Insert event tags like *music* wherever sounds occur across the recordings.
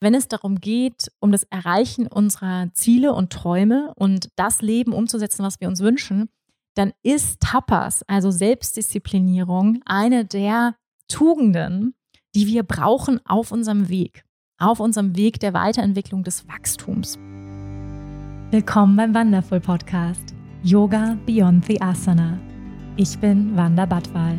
wenn es darum geht, um das Erreichen unserer Ziele und Träume und das Leben umzusetzen, was wir uns wünschen, dann ist Tapas, also Selbstdisziplinierung, eine der Tugenden, die wir brauchen auf unserem Weg, auf unserem Weg der Weiterentwicklung des Wachstums. Willkommen beim Wonderful Podcast Yoga Beyond the Asana. Ich bin Wanda Badwal.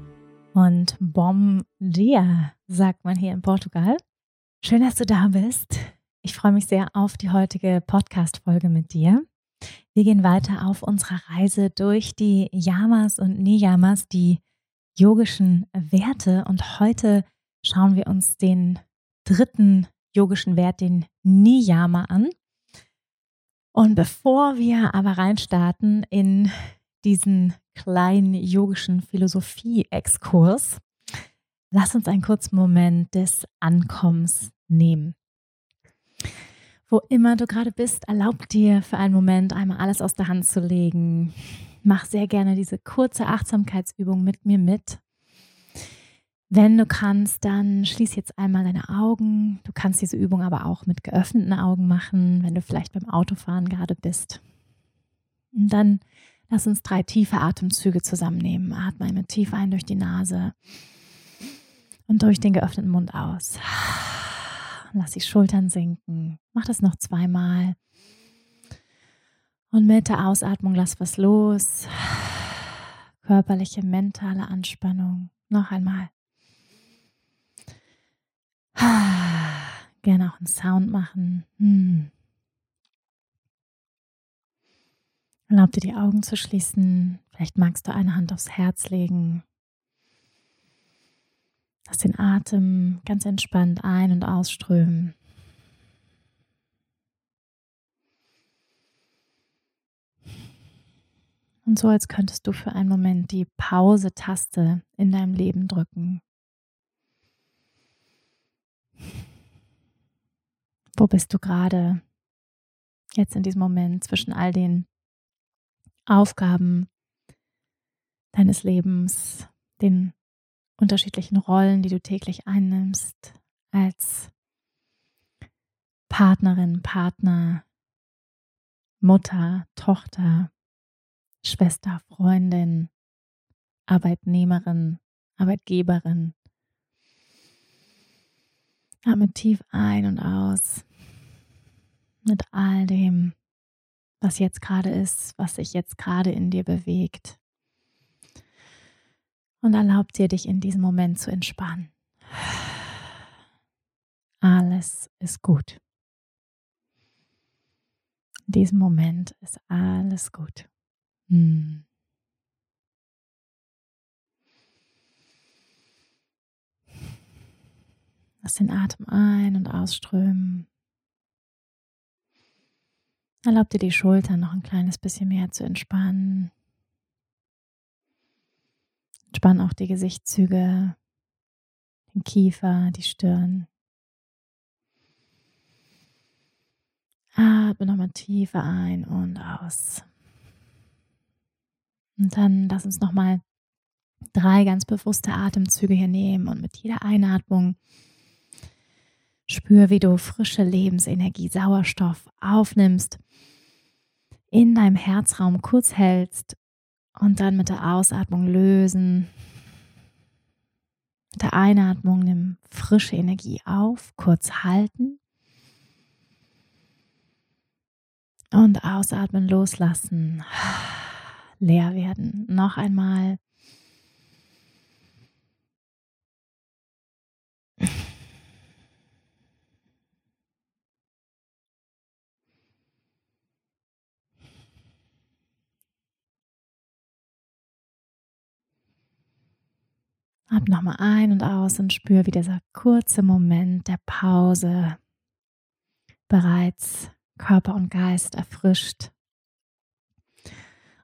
und Bom dia, sagt man hier in Portugal. Schön, dass du da bist. Ich freue mich sehr auf die heutige Podcast-Folge mit dir. Wir gehen weiter auf unserer Reise durch die Yamas und Niyamas, die yogischen Werte. Und heute schauen wir uns den dritten yogischen Wert, den Niyama, an. Und bevor wir aber reinstarten in diesen kleinen yogischen Philosophie-Exkurs, lass uns einen kurzen Moment des Ankommens nehmen. Wo immer du gerade bist, erlaub dir für einen Moment einmal alles aus der Hand zu legen. Mach sehr gerne diese kurze Achtsamkeitsübung mit mir mit. Wenn du kannst, dann schließ jetzt einmal deine Augen. Du kannst diese Übung aber auch mit geöffneten Augen machen, wenn du vielleicht beim Autofahren gerade bist. Und dann Lass uns drei tiefe Atemzüge zusammennehmen. Atme einmal tief ein durch die Nase und durch den geöffneten Mund aus. Lass die Schultern sinken. Mach das noch zweimal. Und mit der Ausatmung lass was los. Körperliche, mentale Anspannung. Noch einmal. Gerne auch einen Sound machen. Hm. Erlaub dir die Augen zu schließen. Vielleicht magst du eine Hand aufs Herz legen. Lass den Atem ganz entspannt ein- und ausströmen. Und so, als könntest du für einen Moment die Pause-Taste in deinem Leben drücken. Wo bist du gerade jetzt in diesem Moment zwischen all den Aufgaben deines Lebens, den unterschiedlichen Rollen, die du täglich einnimmst, als Partnerin, Partner, Mutter, Tochter, Schwester, Freundin, Arbeitnehmerin, Arbeitgeberin. Atme tief ein und aus mit all dem, was jetzt gerade ist, was sich jetzt gerade in dir bewegt. Und erlaubt dir, dich in diesem Moment zu entspannen. Alles ist gut. In diesem Moment ist alles gut. Hm. Lass den Atem ein- und ausströmen. Erlaub dir die Schultern noch ein kleines bisschen mehr zu entspannen. Entspann auch die Gesichtszüge, den Kiefer, die Stirn. Atme nochmal tiefer ein und aus. Und dann lass uns nochmal drei ganz bewusste Atemzüge hier nehmen und mit jeder Einatmung spür, wie du frische Lebensenergie, Sauerstoff aufnimmst in deinem Herzraum kurz hältst und dann mit der Ausatmung lösen. Mit der Einatmung nimm frische Energie auf, kurz halten. Und ausatmen, loslassen, *sighs* leer werden. Noch einmal. Ab nochmal ein und aus und spür, wie dieser kurze Moment der Pause bereits Körper und Geist erfrischt.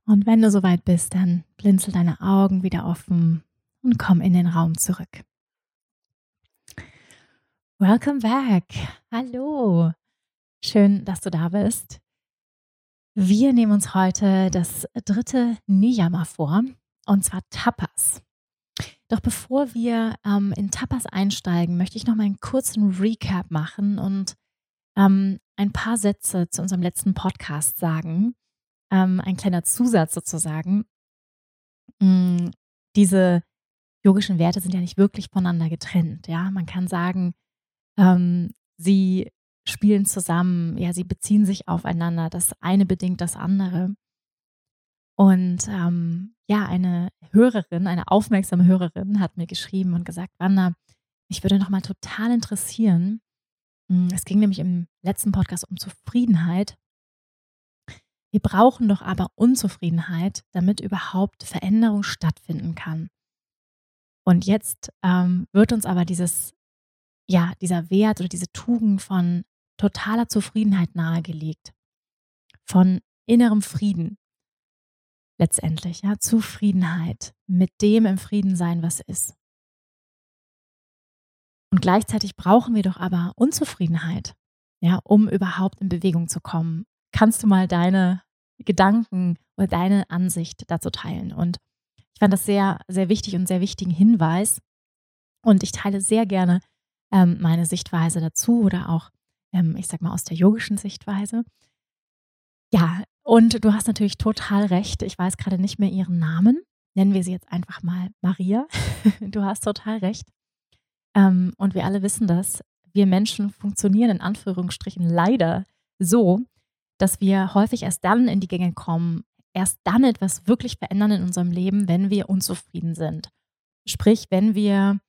Und wenn du soweit bist, dann blinzel deine Augen wieder offen und komm in den Raum zurück. Welcome back. Hallo. Schön, dass du da bist. Wir nehmen uns heute das dritte Niyama vor, und zwar Tapas. Doch bevor wir ähm, in Tapas einsteigen, möchte ich noch mal einen kurzen Recap machen und ähm, ein paar Sätze zu unserem letzten Podcast sagen. Ähm, ein kleiner Zusatz sozusagen. Mm, diese yogischen Werte sind ja nicht wirklich voneinander getrennt. Ja, man kann sagen, ähm, sie spielen zusammen, ja, sie beziehen sich aufeinander. Das eine bedingt das andere. Und ähm, ja, eine Hörerin, eine aufmerksame Hörerin hat mir geschrieben und gesagt, Wanda, ich würde noch mal total interessieren. Hm, es ging nämlich im letzten Podcast um Zufriedenheit. Wir brauchen doch aber Unzufriedenheit, damit überhaupt Veränderung stattfinden kann. Und jetzt ähm, wird uns aber dieses, ja, dieser Wert oder diese Tugend von totaler Zufriedenheit nahegelegt, von innerem Frieden, letztendlich, ja, Zufriedenheit, mit dem im Frieden sein, was ist. Und gleichzeitig brauchen wir doch aber Unzufriedenheit, ja, um überhaupt in Bewegung zu kommen. Kannst du mal deine Gedanken oder deine Ansicht dazu teilen? Und ich fand das sehr, sehr wichtig und sehr wichtigen Hinweis. Und ich teile sehr gerne ähm, meine Sichtweise dazu oder auch, ähm, ich sag mal, aus der yogischen Sichtweise. Ja, und du hast natürlich total recht. Ich weiß gerade nicht mehr ihren Namen. Nennen wir sie jetzt einfach mal Maria. *laughs* du hast total recht. Ähm, und wir alle wissen das. Wir Menschen funktionieren in Anführungsstrichen leider so, dass wir häufig erst dann in die Gänge kommen, erst dann etwas wirklich verändern in unserem Leben, wenn wir unzufrieden sind. Sprich, wenn wir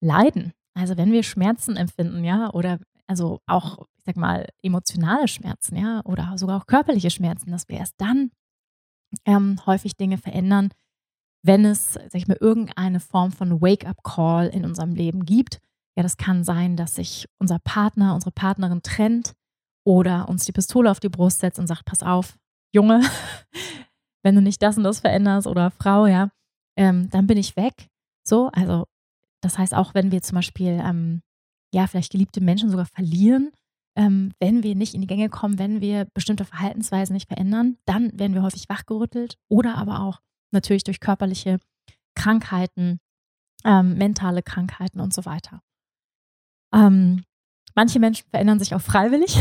leiden, also wenn wir Schmerzen empfinden, ja, oder also auch sag mal, emotionale Schmerzen, ja, oder sogar auch körperliche Schmerzen, dass wir erst dann ähm, häufig Dinge verändern, wenn es, sag ich mal, irgendeine Form von Wake-up-Call in unserem Leben gibt. Ja, das kann sein, dass sich unser Partner, unsere Partnerin trennt oder uns die Pistole auf die Brust setzt und sagt, pass auf, Junge, *laughs* wenn du nicht das und das veränderst oder Frau, ja, ähm, dann bin ich weg. So, also das heißt auch, wenn wir zum Beispiel, ähm, ja, vielleicht geliebte Menschen sogar verlieren, ähm, wenn wir nicht in die Gänge kommen, wenn wir bestimmte Verhaltensweisen nicht verändern, dann werden wir häufig wachgerüttelt oder aber auch natürlich durch körperliche Krankheiten, ähm, mentale Krankheiten und so weiter. Ähm, manche Menschen verändern sich auch freiwillig,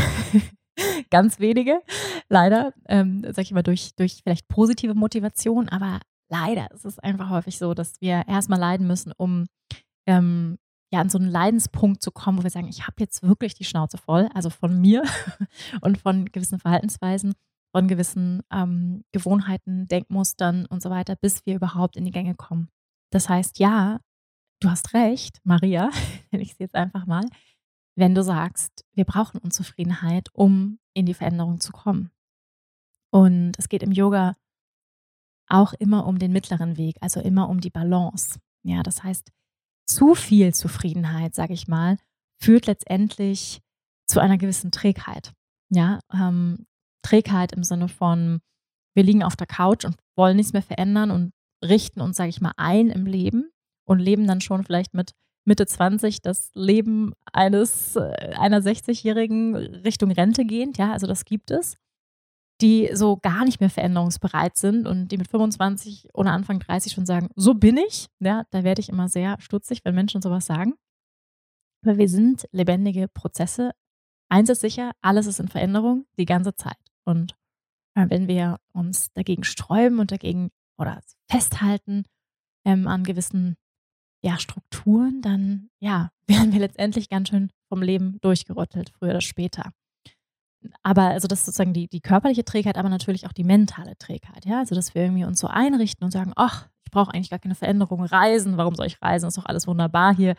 *laughs* ganz wenige, leider, ähm, sage ich mal, durch, durch vielleicht positive Motivation, aber leider ist es einfach häufig so, dass wir erstmal leiden müssen, um ähm, ja an so einen Leidenspunkt zu kommen, wo wir sagen, ich habe jetzt wirklich die Schnauze voll, also von mir *laughs* und von gewissen Verhaltensweisen, von gewissen ähm, Gewohnheiten, Denkmustern und so weiter, bis wir überhaupt in die Gänge kommen. Das heißt, ja, du hast recht, Maria, nenne *laughs* ich sie jetzt einfach mal, wenn du sagst, wir brauchen Unzufriedenheit, um in die Veränderung zu kommen. Und es geht im Yoga auch immer um den mittleren Weg, also immer um die Balance. Ja, das heißt, zu viel Zufriedenheit, sage ich mal, führt letztendlich zu einer gewissen Trägheit. Ja, ähm, Trägheit im Sinne von, wir liegen auf der Couch und wollen nichts mehr verändern und richten uns, sage ich mal, ein im Leben und leben dann schon vielleicht mit Mitte 20 das Leben eines äh, einer 60-Jährigen Richtung Rente gehend. Ja, also das gibt es die so gar nicht mehr veränderungsbereit sind und die mit 25 oder Anfang 30 schon sagen, so bin ich. Ja, da werde ich immer sehr stutzig, wenn Menschen sowas sagen. Weil wir sind lebendige Prozesse. Eins ist sicher, alles ist in Veränderung die ganze Zeit. Und wenn wir uns dagegen sträuben und dagegen oder festhalten ähm, an gewissen ja, Strukturen, dann ja, *laughs* werden wir letztendlich ganz schön vom Leben durchgerüttelt, früher oder später aber also das ist sozusagen die, die körperliche Trägheit, aber natürlich auch die mentale Trägheit, ja. Also dass wir irgendwie uns so einrichten und sagen, ach, ich brauche eigentlich gar keine Veränderung, reisen, warum soll ich reisen? Ist doch alles wunderbar hier.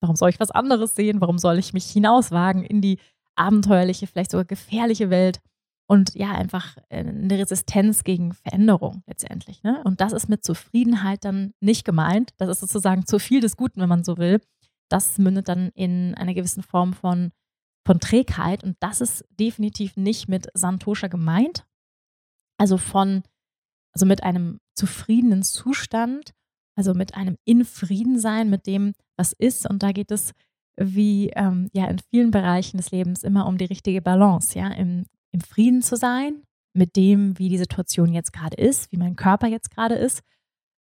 Warum soll ich was anderes sehen? Warum soll ich mich hinauswagen in die abenteuerliche, vielleicht sogar gefährliche Welt? Und ja, einfach äh, eine Resistenz gegen Veränderung letztendlich. Ne? Und das ist mit Zufriedenheit dann nicht gemeint. Das ist sozusagen zu viel des Guten, wenn man so will. Das mündet dann in einer gewissen Form von von Trägheit. Und das ist definitiv nicht mit Santosha gemeint. Also von, also mit einem zufriedenen Zustand, also mit einem in Frieden sein mit dem, was ist. Und da geht es wie ähm, ja in vielen Bereichen des Lebens immer um die richtige Balance, ja, im, im Frieden zu sein mit dem, wie die Situation jetzt gerade ist, wie mein Körper jetzt gerade ist.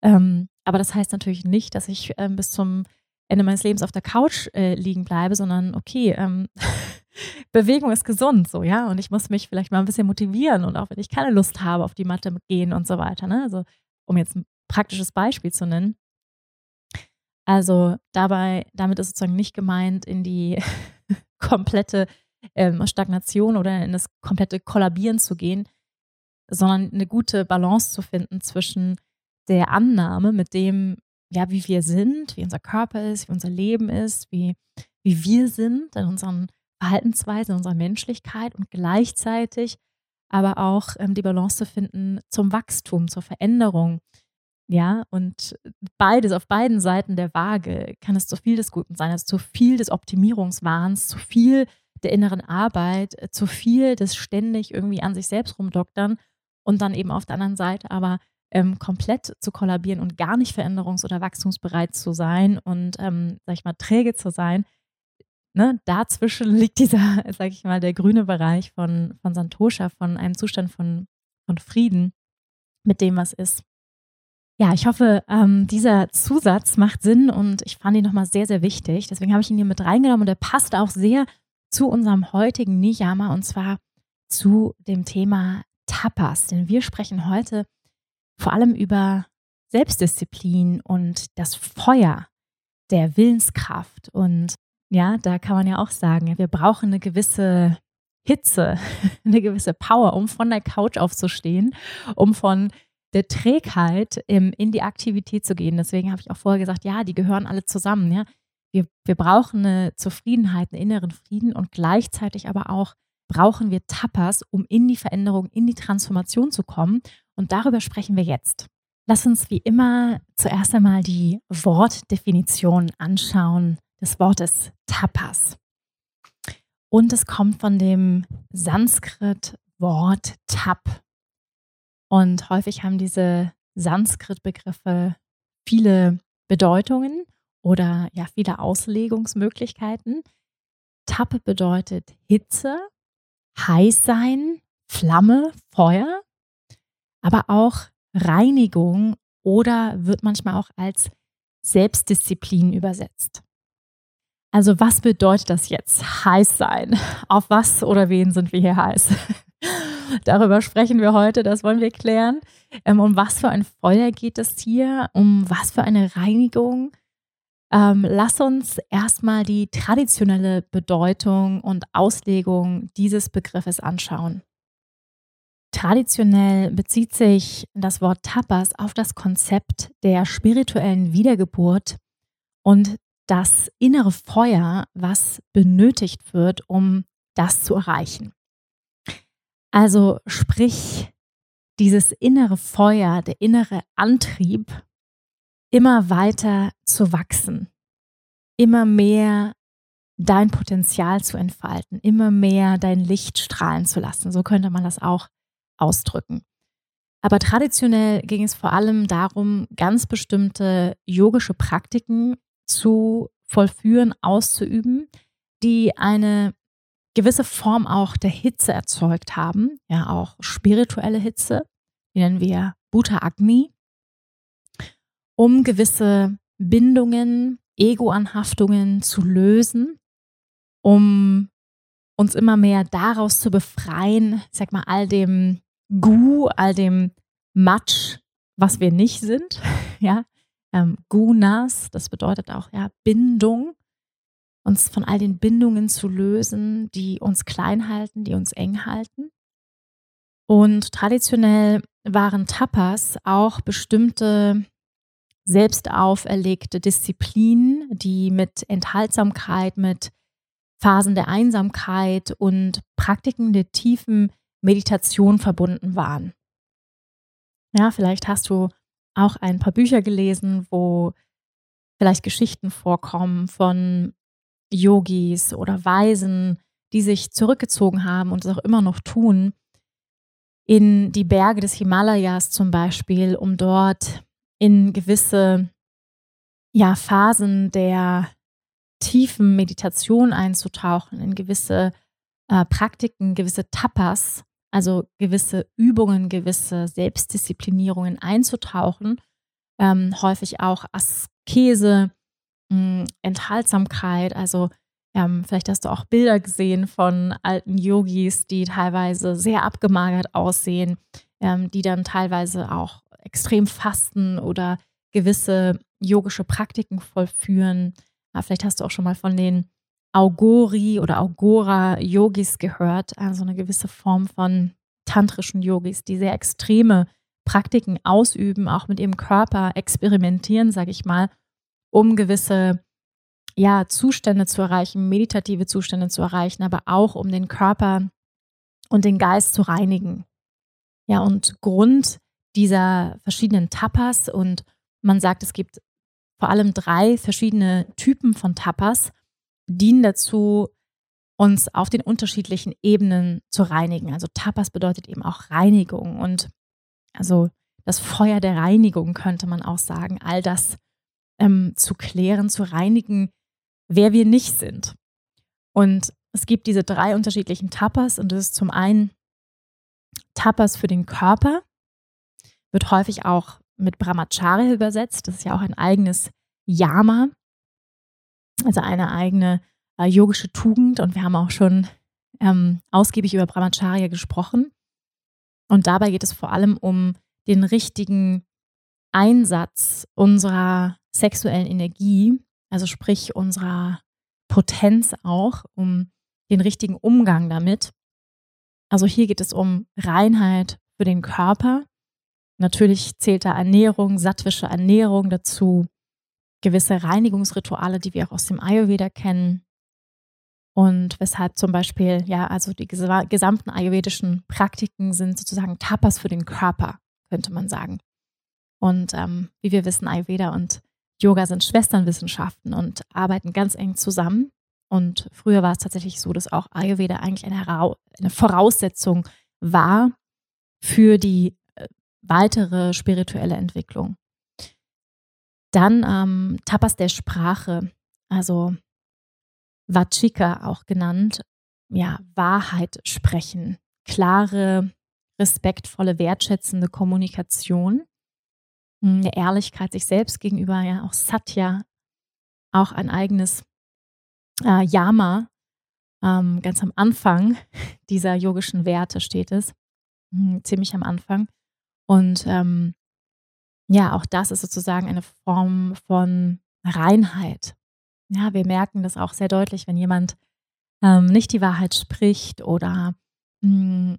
Ähm, aber das heißt natürlich nicht, dass ich ähm, bis zum Ende meines Lebens auf der Couch äh, liegen bleibe, sondern okay, ähm, *laughs* Bewegung ist gesund, so, ja. Und ich muss mich vielleicht mal ein bisschen motivieren und auch wenn ich keine Lust habe, auf die Matte gehen und so weiter, ne? Also, um jetzt ein praktisches Beispiel zu nennen. Also, dabei, damit ist sozusagen nicht gemeint, in die *laughs* komplette ähm, Stagnation oder in das komplette Kollabieren zu gehen, sondern eine gute Balance zu finden zwischen der Annahme mit dem, ja, wie wir sind, wie unser Körper ist, wie unser Leben ist, wie, wie wir sind in unseren Verhaltensweisen, in unserer Menschlichkeit und gleichzeitig aber auch ähm, die Balance zu finden zum Wachstum, zur Veränderung. Ja, und beides, auf beiden Seiten der Waage kann es zu viel des Guten sein, also zu viel des Optimierungswahns, zu viel der inneren Arbeit, äh, zu viel des ständig irgendwie an sich selbst rumdoktern und dann eben auf der anderen Seite aber ähm, komplett zu kollabieren und gar nicht veränderungs- oder wachstumsbereit zu sein und, ähm, sag ich mal, träge zu sein. Ne, dazwischen *laughs* liegt dieser, sag ich mal, der grüne Bereich von, von Santosha, von einem Zustand von, von Frieden mit dem, was ist. Ja, ich hoffe, ähm, dieser Zusatz macht Sinn und ich fand ihn nochmal sehr, sehr wichtig. Deswegen habe ich ihn hier mit reingenommen und er passt auch sehr zu unserem heutigen Niyama und zwar zu dem Thema Tapas. Denn wir sprechen heute vor allem über Selbstdisziplin und das Feuer der Willenskraft. Und ja, da kann man ja auch sagen, wir brauchen eine gewisse Hitze, *laughs* eine gewisse Power, um von der Couch aufzustehen, um von der Trägheit in die Aktivität zu gehen. Deswegen habe ich auch vorher gesagt, ja, die gehören alle zusammen. Ja? Wir, wir brauchen eine Zufriedenheit, einen inneren Frieden und gleichzeitig aber auch brauchen wir Tapas, um in die Veränderung, in die Transformation zu kommen. Und darüber sprechen wir jetzt. Lass uns wie immer zuerst einmal die Wortdefinition anschauen des Wortes Tapas. Und es kommt von dem Sanskrit-Wort Tap. Und häufig haben diese Sanskrit-Begriffe viele Bedeutungen oder ja viele Auslegungsmöglichkeiten. Tap bedeutet Hitze, heiß sein, Flamme, Feuer aber auch Reinigung oder wird manchmal auch als Selbstdisziplin übersetzt. Also was bedeutet das jetzt? Heiß sein. Auf was oder wen sind wir hier heiß? *laughs* Darüber sprechen wir heute, das wollen wir klären. Ähm, um was für ein Feuer geht es hier? Um was für eine Reinigung? Ähm, lass uns erstmal die traditionelle Bedeutung und Auslegung dieses Begriffes anschauen. Traditionell bezieht sich das Wort Tapas auf das Konzept der spirituellen Wiedergeburt und das innere Feuer, was benötigt wird, um das zu erreichen. Also sprich, dieses innere Feuer, der innere Antrieb, immer weiter zu wachsen, immer mehr dein Potenzial zu entfalten, immer mehr dein Licht strahlen zu lassen. So könnte man das auch ausdrücken. Aber traditionell ging es vor allem darum, ganz bestimmte yogische Praktiken zu vollführen, auszuüben, die eine gewisse Form auch der Hitze erzeugt haben, ja auch spirituelle Hitze, die nennen wir Bhuta Agni, um gewisse Bindungen, Ego-Anhaftungen zu lösen, um uns immer mehr daraus zu befreien, ich sag mal, all dem Gu, all dem Matsch, was wir nicht sind. *laughs* ja, ähm, Gunas, das bedeutet auch ja Bindung, uns von all den Bindungen zu lösen, die uns klein halten, die uns eng halten. Und traditionell waren Tapas auch bestimmte selbst auferlegte Disziplinen, die mit Enthaltsamkeit, mit Phasen der Einsamkeit und Praktiken der tiefen Meditation verbunden waren. Ja, vielleicht hast du auch ein paar Bücher gelesen, wo vielleicht Geschichten vorkommen von Yogis oder Weisen, die sich zurückgezogen haben und es auch immer noch tun, in die Berge des Himalayas zum Beispiel, um dort in gewisse ja, Phasen der tiefen Meditation einzutauchen, in gewisse äh, Praktiken, gewisse Tapas, also gewisse Übungen, gewisse Selbstdisziplinierungen einzutauchen, ähm, häufig auch Askese, mh, Enthaltsamkeit, also ähm, vielleicht hast du auch Bilder gesehen von alten Yogis, die teilweise sehr abgemagert aussehen, ähm, die dann teilweise auch extrem fasten oder gewisse yogische Praktiken vollführen. Ja, vielleicht hast du auch schon mal von den Augori oder Augora-Yogis gehört, also eine gewisse Form von tantrischen Yogis, die sehr extreme Praktiken ausüben, auch mit ihrem Körper experimentieren, sage ich mal, um gewisse ja, Zustände zu erreichen, meditative Zustände zu erreichen, aber auch um den Körper und den Geist zu reinigen. Ja, und Grund dieser verschiedenen Tapas und man sagt, es gibt vor allem drei verschiedene Typen von Tapas, dienen dazu, uns auf den unterschiedlichen Ebenen zu reinigen. Also Tapas bedeutet eben auch Reinigung und also das Feuer der Reinigung könnte man auch sagen, all das ähm, zu klären, zu reinigen, wer wir nicht sind. Und es gibt diese drei unterschiedlichen Tapas und das ist zum einen Tapas für den Körper, wird häufig auch mit Brahmacharya übersetzt. Das ist ja auch ein eigenes Yama, also eine eigene äh, yogische Tugend. Und wir haben auch schon ähm, ausgiebig über Brahmacharya gesprochen. Und dabei geht es vor allem um den richtigen Einsatz unserer sexuellen Energie, also sprich unserer Potenz auch, um den richtigen Umgang damit. Also hier geht es um Reinheit für den Körper. Natürlich zählt da Ernährung, sattwische Ernährung dazu, gewisse Reinigungsrituale, die wir auch aus dem Ayurveda kennen. Und weshalb zum Beispiel, ja, also die gesamten ayurvedischen Praktiken sind sozusagen Tapas für den Körper, könnte man sagen. Und ähm, wie wir wissen, Ayurveda und Yoga sind Schwesternwissenschaften und arbeiten ganz eng zusammen. Und früher war es tatsächlich so, dass auch Ayurveda eigentlich eine, eine Voraussetzung war für die äh, weitere spirituelle Entwicklung. Dann ähm, Tapas der Sprache, also Vachika auch genannt, ja, Wahrheit sprechen, klare, respektvolle, wertschätzende Kommunikation eine Ehrlichkeit sich selbst gegenüber, ja, auch Satya, auch ein eigenes äh, Yama. Ähm, ganz am Anfang dieser yogischen Werte steht es, hm, ziemlich am Anfang. Und ähm, ja, auch das ist sozusagen eine Form von Reinheit. Ja, wir merken das auch sehr deutlich, wenn jemand ähm, nicht die Wahrheit spricht oder mh, hm,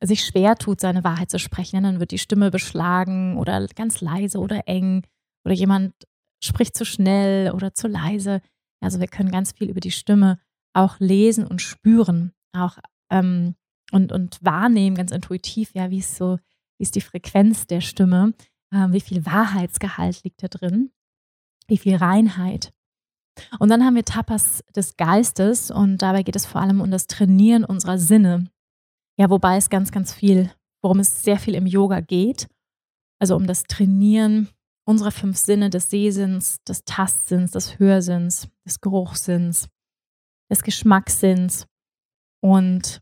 sich schwer tut, seine Wahrheit zu sprechen, dann wird die Stimme beschlagen oder ganz leise oder eng oder jemand spricht zu schnell oder zu leise. Also wir können ganz viel über die Stimme auch lesen und spüren, auch ähm, und, und wahrnehmen, ganz intuitiv, ja, wie ist so, wie ist die Frequenz der Stimme, wie viel Wahrheitsgehalt liegt da drin, wie viel Reinheit. Und dann haben wir Tapas des Geistes und dabei geht es vor allem um das Trainieren unserer Sinne. Ja, wobei es ganz, ganz viel, worum es sehr viel im Yoga geht, also um das Trainieren unserer fünf Sinne des Sehsinns, des Tastsinns, des Hörsinns, des Geruchssinns, des Geschmackssinns und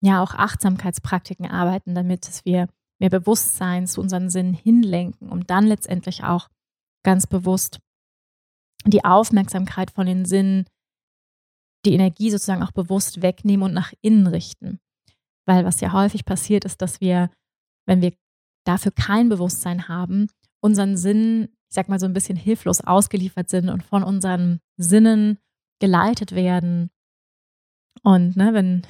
ja auch Achtsamkeitspraktiken arbeiten, damit dass wir mehr Bewusstsein zu unseren Sinnen hinlenken, um dann letztendlich auch ganz bewusst die Aufmerksamkeit von den Sinnen, die Energie sozusagen auch bewusst wegnehmen und nach innen richten. Weil was ja häufig passiert ist, dass wir, wenn wir dafür kein Bewusstsein haben, unseren Sinn, ich sag mal, so ein bisschen hilflos ausgeliefert sind und von unseren Sinnen geleitet werden. Und ne, wenn,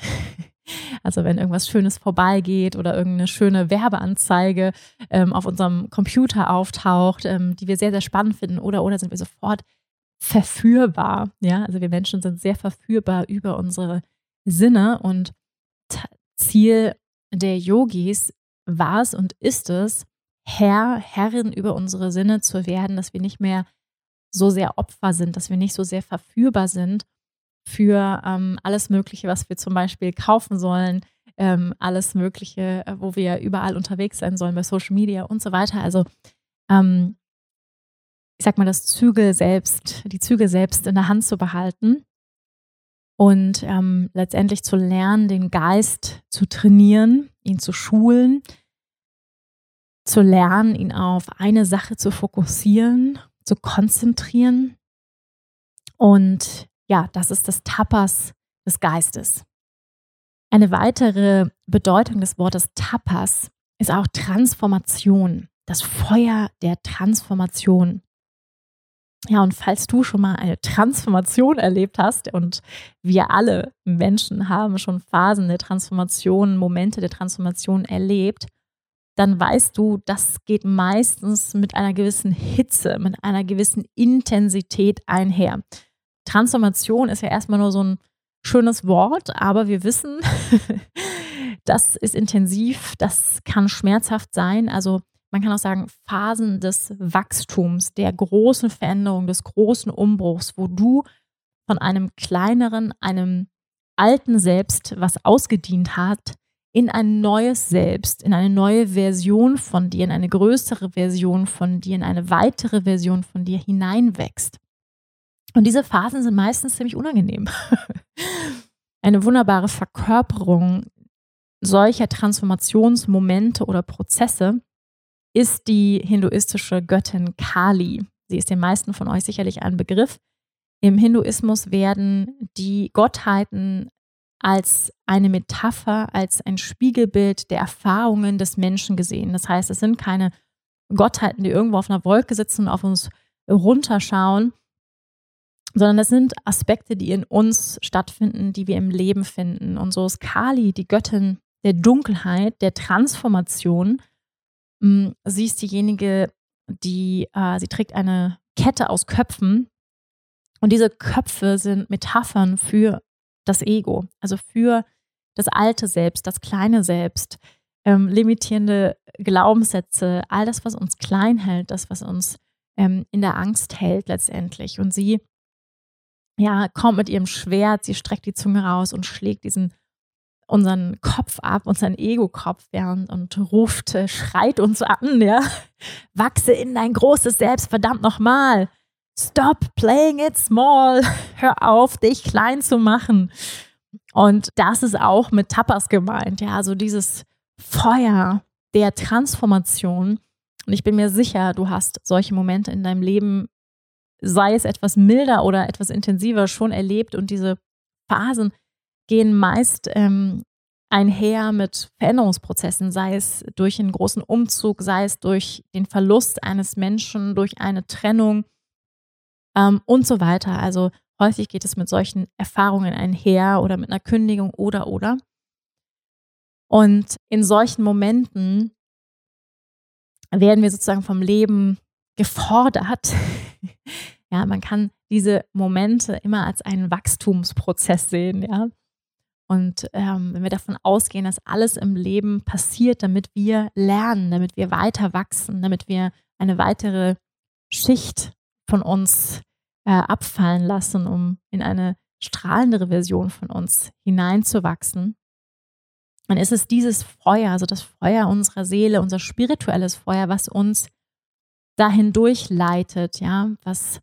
also wenn irgendwas Schönes vorbeigeht oder irgendeine schöne Werbeanzeige ähm, auf unserem Computer auftaucht, ähm, die wir sehr, sehr spannend finden, oder oder sind wir sofort verführbar. Ja, also wir Menschen sind sehr verführbar über unsere Sinne und Ziel der Yogis war es und ist es, Herr, Herrin über unsere Sinne zu werden, dass wir nicht mehr so sehr Opfer sind, dass wir nicht so sehr verführbar sind für ähm, alles Mögliche, was wir zum Beispiel kaufen sollen, ähm, alles Mögliche, äh, wo wir überall unterwegs sein sollen bei Social Media und so weiter. Also ähm, ich sag mal, das Zügel selbst, die Züge selbst in der Hand zu behalten und ähm, letztendlich zu lernen, den Geist zu trainieren, ihn zu schulen, zu lernen, ihn auf eine Sache zu fokussieren, zu konzentrieren. Und ja, das ist das Tapas des Geistes. Eine weitere Bedeutung des Wortes Tapas ist auch Transformation, das Feuer der Transformation. Ja, und falls du schon mal eine Transformation erlebt hast, und wir alle Menschen haben schon Phasen der Transformation, Momente der Transformation erlebt, dann weißt du, das geht meistens mit einer gewissen Hitze, mit einer gewissen Intensität einher. Transformation ist ja erstmal nur so ein schönes Wort, aber wir wissen, *laughs* das ist intensiv, das kann schmerzhaft sein. Also man kann auch sagen, Phasen des Wachstums, der großen Veränderung, des großen Umbruchs, wo du von einem kleineren, einem alten Selbst, was ausgedient hat, in ein neues Selbst, in eine neue Version von dir, in eine größere Version von dir, in eine weitere Version von dir hineinwächst. Und diese Phasen sind meistens ziemlich unangenehm. *laughs* eine wunderbare Verkörperung solcher Transformationsmomente oder Prozesse ist die hinduistische Göttin Kali. Sie ist den meisten von euch sicherlich ein Begriff. Im Hinduismus werden die Gottheiten als eine Metapher, als ein Spiegelbild der Erfahrungen des Menschen gesehen. Das heißt, es sind keine Gottheiten, die irgendwo auf einer Wolke sitzen und auf uns runterschauen, sondern es sind Aspekte, die in uns stattfinden, die wir im Leben finden. Und so ist Kali die Göttin der Dunkelheit, der Transformation, hm, sie ist diejenige, die, äh, sie trägt eine Kette aus Köpfen und diese Köpfe sind Metaphern für das Ego, also für das alte Selbst, das kleine Selbst, ähm, limitierende Glaubenssätze, all das, was uns klein hält, das, was uns ähm, in der Angst hält letztendlich. Und sie ja, kommt mit ihrem Schwert, sie streckt die Zunge raus und schlägt diesen unseren Kopf ab, unseren Ego-Kopf während und ruft, äh, schreit uns an, ja. *laughs* Wachse in dein großes Selbst, verdammt nochmal. Stop playing it small. *laughs* Hör auf, dich klein zu machen. Und das ist auch mit Tapas gemeint, ja, also dieses Feuer der Transformation. Und ich bin mir sicher, du hast solche Momente in deinem Leben, sei es etwas milder oder etwas intensiver, schon erlebt und diese Phasen gehen meist ähm, einher mit Veränderungsprozessen, sei es durch einen großen Umzug, sei es durch den Verlust eines Menschen, durch eine Trennung ähm, und so weiter. Also häufig geht es mit solchen Erfahrungen einher oder mit einer Kündigung oder oder. Und in solchen Momenten werden wir sozusagen vom Leben gefordert. *laughs* ja, man kann diese Momente immer als einen Wachstumsprozess sehen, ja. Und ähm, wenn wir davon ausgehen, dass alles im Leben passiert, damit wir lernen, damit wir weiter wachsen, damit wir eine weitere Schicht von uns äh, abfallen lassen, um in eine strahlendere Version von uns hineinzuwachsen, dann ist es dieses Feuer, also das Feuer unserer Seele, unser spirituelles Feuer, was uns dahin durchleitet, ja, was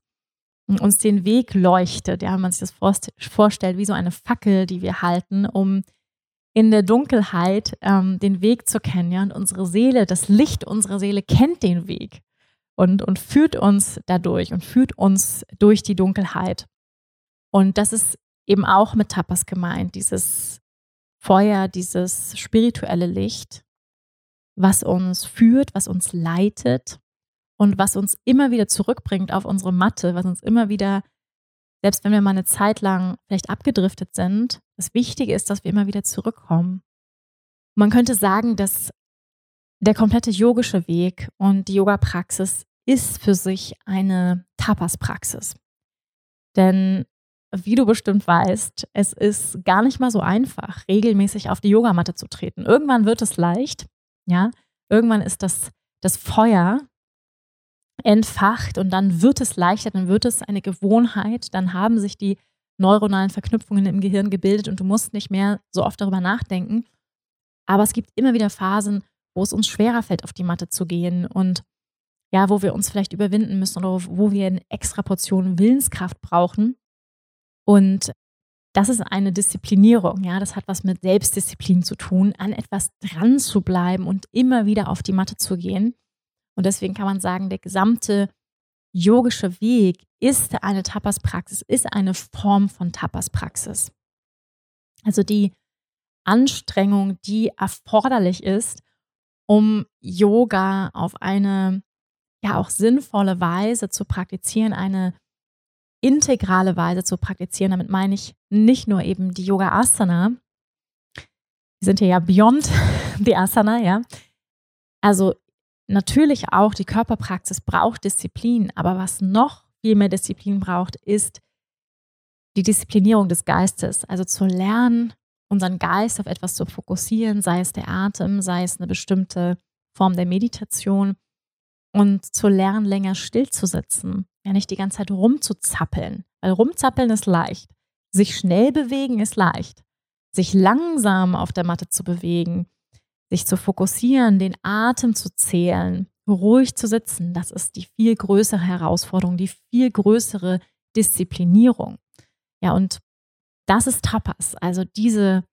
uns den Weg leuchtet, ja, wenn man sich das vorstellt, wie so eine Fackel, die wir halten, um in der Dunkelheit ähm, den Weg zu kennen. Ja? Und unsere Seele, das Licht unserer Seele kennt den Weg und, und führt uns dadurch und führt uns durch die Dunkelheit. Und das ist eben auch mit Tapas gemeint, dieses Feuer, dieses spirituelle Licht, was uns führt, was uns leitet und was uns immer wieder zurückbringt auf unsere Matte, was uns immer wieder, selbst wenn wir mal eine Zeit lang vielleicht abgedriftet sind, das Wichtige ist, dass wir immer wieder zurückkommen. Man könnte sagen, dass der komplette yogische Weg und die Yoga-Praxis ist für sich eine Tapas-Praxis. Denn wie du bestimmt weißt, es ist gar nicht mal so einfach, regelmäßig auf die Yogamatte zu treten. Irgendwann wird es leicht, ja. Irgendwann ist das, das Feuer entfacht und dann wird es leichter, dann wird es eine Gewohnheit, dann haben sich die neuronalen Verknüpfungen im Gehirn gebildet und du musst nicht mehr so oft darüber nachdenken. Aber es gibt immer wieder Phasen, wo es uns schwerer fällt, auf die Matte zu gehen und ja, wo wir uns vielleicht überwinden müssen oder wo wir eine extra Portion Willenskraft brauchen. Und das ist eine Disziplinierung, ja, das hat was mit Selbstdisziplin zu tun, an etwas dran zu bleiben und immer wieder auf die Matte zu gehen. Und deswegen kann man sagen, der gesamte yogische Weg ist eine Tapas-Praxis, ist eine Form von Tapas-Praxis. Also die Anstrengung, die erforderlich ist, um Yoga auf eine ja auch sinnvolle Weise zu praktizieren, eine integrale Weise zu praktizieren. Damit meine ich nicht nur eben die Yoga Asana. Die sind hier ja beyond *laughs* the Asana, ja. Also natürlich auch die Körperpraxis braucht Disziplin, aber was noch viel mehr Disziplin braucht, ist die Disziplinierung des Geistes. Also zu lernen, unseren Geist auf etwas zu fokussieren, sei es der Atem, sei es eine bestimmte Form der Meditation und zu lernen, länger still zu sitzen. Ja, nicht die ganze Zeit rumzuzappeln, weil rumzappeln ist leicht. Sich schnell bewegen ist leicht. Sich langsam auf der Matte zu bewegen, sich zu fokussieren, den Atem zu zählen, ruhig zu sitzen, das ist die viel größere Herausforderung, die viel größere Disziplinierung. Ja, und das ist Tapas, also diese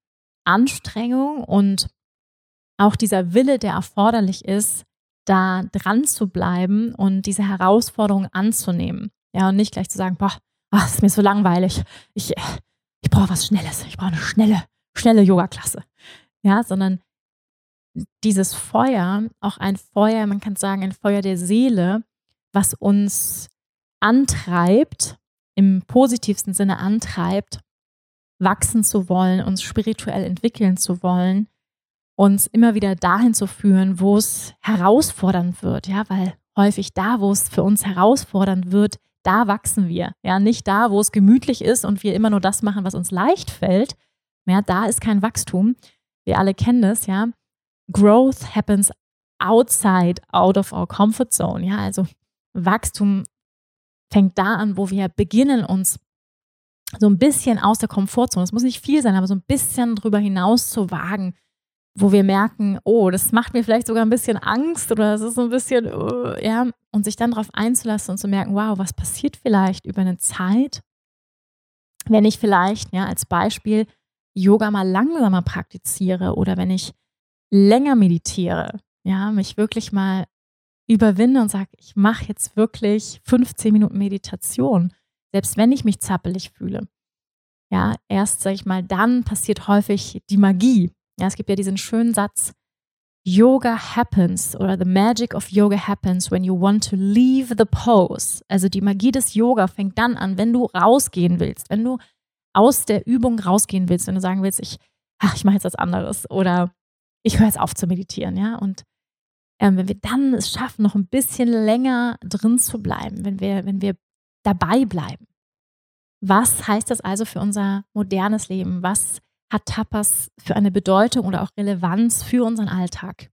Anstrengung und auch dieser Wille, der erforderlich ist, da dran zu bleiben und diese Herausforderung anzunehmen. Ja, und nicht gleich zu sagen, boah, ach, ist mir so langweilig. Ich, ich brauche was Schnelles. Ich brauche eine schnelle, schnelle Yoga-Klasse. Ja, sondern dieses Feuer, auch ein Feuer, man kann sagen, ein Feuer der Seele, was uns antreibt, im positivsten Sinne antreibt, wachsen zu wollen, uns spirituell entwickeln zu wollen, uns immer wieder dahin zu führen, wo es herausfordernd wird, ja, weil häufig da, wo es für uns herausfordernd wird, da wachsen wir, ja, nicht da, wo es gemütlich ist und wir immer nur das machen, was uns leicht fällt, ja, da ist kein Wachstum. Wir alle kennen das, ja. Growth happens outside, out of our comfort zone, ja, also Wachstum fängt da an, wo wir beginnen, uns so ein bisschen aus der Komfortzone, es muss nicht viel sein, aber so ein bisschen drüber hinaus zu wagen, wo wir merken, oh, das macht mir vielleicht sogar ein bisschen Angst oder es ist so ein bisschen, uh, ja, und sich dann darauf einzulassen und zu merken, wow, was passiert vielleicht über eine Zeit, wenn ich vielleicht, ja, als Beispiel Yoga mal langsamer praktiziere oder wenn ich länger meditiere, ja, mich wirklich mal überwinde und sage, ich mache jetzt wirklich 15 Minuten Meditation, selbst wenn ich mich zappelig fühle. Ja, erst, sage ich mal, dann passiert häufig die Magie, ja, es gibt ja diesen schönen Satz, Yoga happens oder the magic of yoga happens when you want to leave the pose. Also die Magie des Yoga fängt dann an, wenn du rausgehen willst, wenn du aus der Übung rausgehen willst, wenn du sagen willst, ich, ach, ich mache jetzt was anderes oder ich höre jetzt auf zu meditieren, ja. Und ähm, wenn wir dann es schaffen, noch ein bisschen länger drin zu bleiben, wenn wir, wenn wir dabei bleiben. Was heißt das also für unser modernes Leben? Was hat Tapas für eine Bedeutung oder auch Relevanz für unseren Alltag?